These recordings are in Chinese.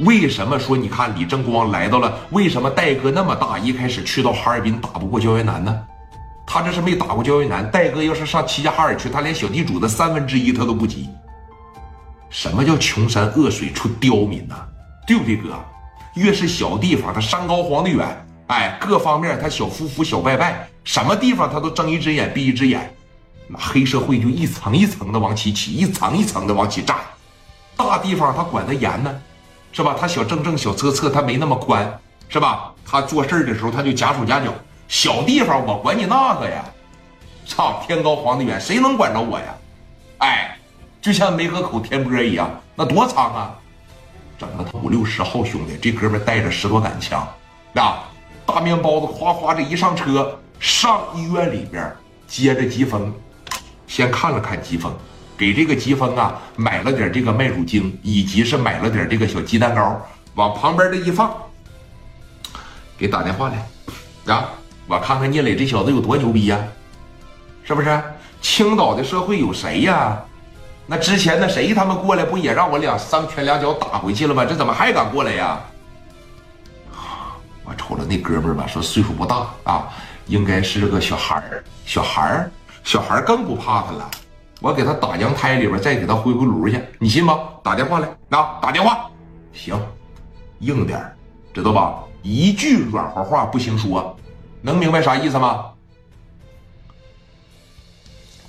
为什么说你看李正光来到了？为什么戴哥那么大？一开始去到哈尔滨打不过焦元南呢？他这是没打过焦元南。戴哥要是上齐齐哈尔去，他连小地主的三分之一他都不及。什么叫穷山恶水出刁民呢？对不对，哥？越是小地方，他山高皇帝远，哎，各方面他小夫妇小拜拜，什么地方他都睁一只眼闭一只眼，那黑社会就一层一层的往起起，一层一层的往起炸。大地方他管得严呢，是吧？他小正正小侧侧他没那么宽，是吧？他做事的时候他就夹手夹脚。小地方我管你那个呀，操！天高皇帝远，谁能管着我呀？哎。就像梅河口天波一样，那多长啊！整了他五六十号兄弟，这哥们带着十多杆枪，啊，大面包子哗哗这一上车，上医院里边接着疾风，先看了看疾风，给这个疾风啊买了点这个麦乳精，以及是买了点这个小鸡蛋糕，往旁边这一放，给打电话来，啊，我看看聂磊这小子有多牛逼呀，是不是？青岛的社会有谁呀？那之前那谁他们过来不也让我两三拳两脚打回去了吗？这怎么还敢过来呀？我瞅着那哥们儿吧，说岁数不大啊，应该是个小孩儿，小孩儿，小孩儿更不怕他了。我给他打阳台里边，再给他回回炉去，你信吗？打电话来，啊，打电话，行，硬点知道吧？一句软和话不行说，能明白啥意思吗？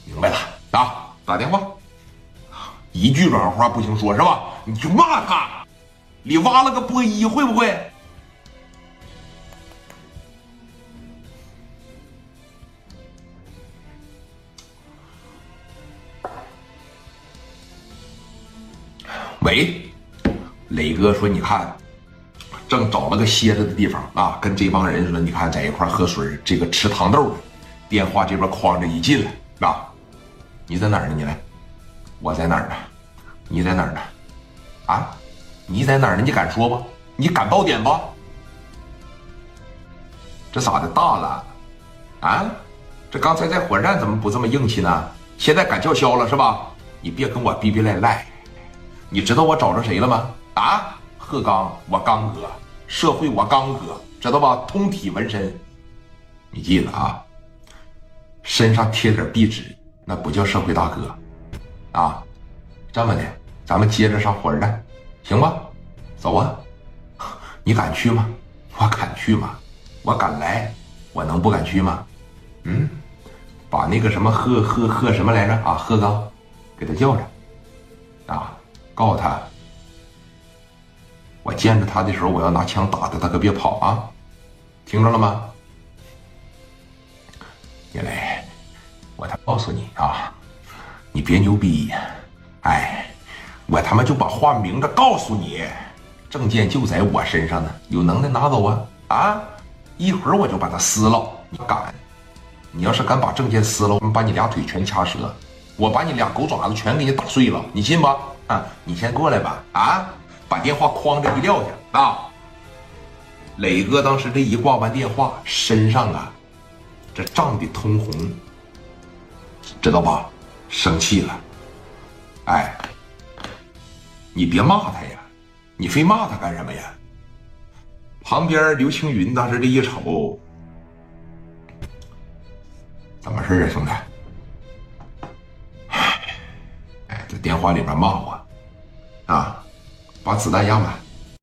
明白了啊，打电话。一句软和话不行说，是吧？你就骂他，你挖了个波一，会不会？喂，磊哥说，你看，正找了个歇着的地方啊，跟这帮人说，你看在一块喝水，这个吃糖豆。电话这边哐着一进来啊，你在哪儿呢？你来。我在哪儿呢？你在哪儿呢？啊，你在哪儿呢？你敢说不？你敢爆点不？这咋的大了？啊，这刚才在火车站怎么不这么硬气呢？现在敢叫嚣了是吧？你别跟我逼逼赖赖。你知道我找着谁了吗？啊，贺刚，我刚哥，社会我刚哥，知道吧？通体纹身，你记得啊？身上贴点壁纸，那不叫社会大哥。啊，这么的，咱们接着上火车站，行吧？走啊！你敢去吗？我敢去吗？我敢来，我能不敢去吗？嗯，把那个什么贺贺贺什么来着啊？贺刚，给他叫着，啊，告诉他，我见着他的时候，我要拿枪打他，他可别跑啊！听着了吗？叶磊，我他告诉你啊。你别牛逼，哎，我他妈就把话明着告诉你，证件就在我身上呢，有能耐拿走啊啊！一会儿我就把它撕了，你敢？你要是敢把证件撕了，我们把你俩腿全掐折，我把你俩狗爪子全给你打碎了，你信不？啊，你先过来吧，啊，把电话哐着一撂下啊！磊哥当时这一挂完电话，身上啊，这涨得通红，知道吧？生气了，哎，你别骂他呀，你非骂他干什么呀？旁边刘青云当时这一瞅，怎么事啊，兄弟？哎，在电话里边骂我，啊，把子弹压满。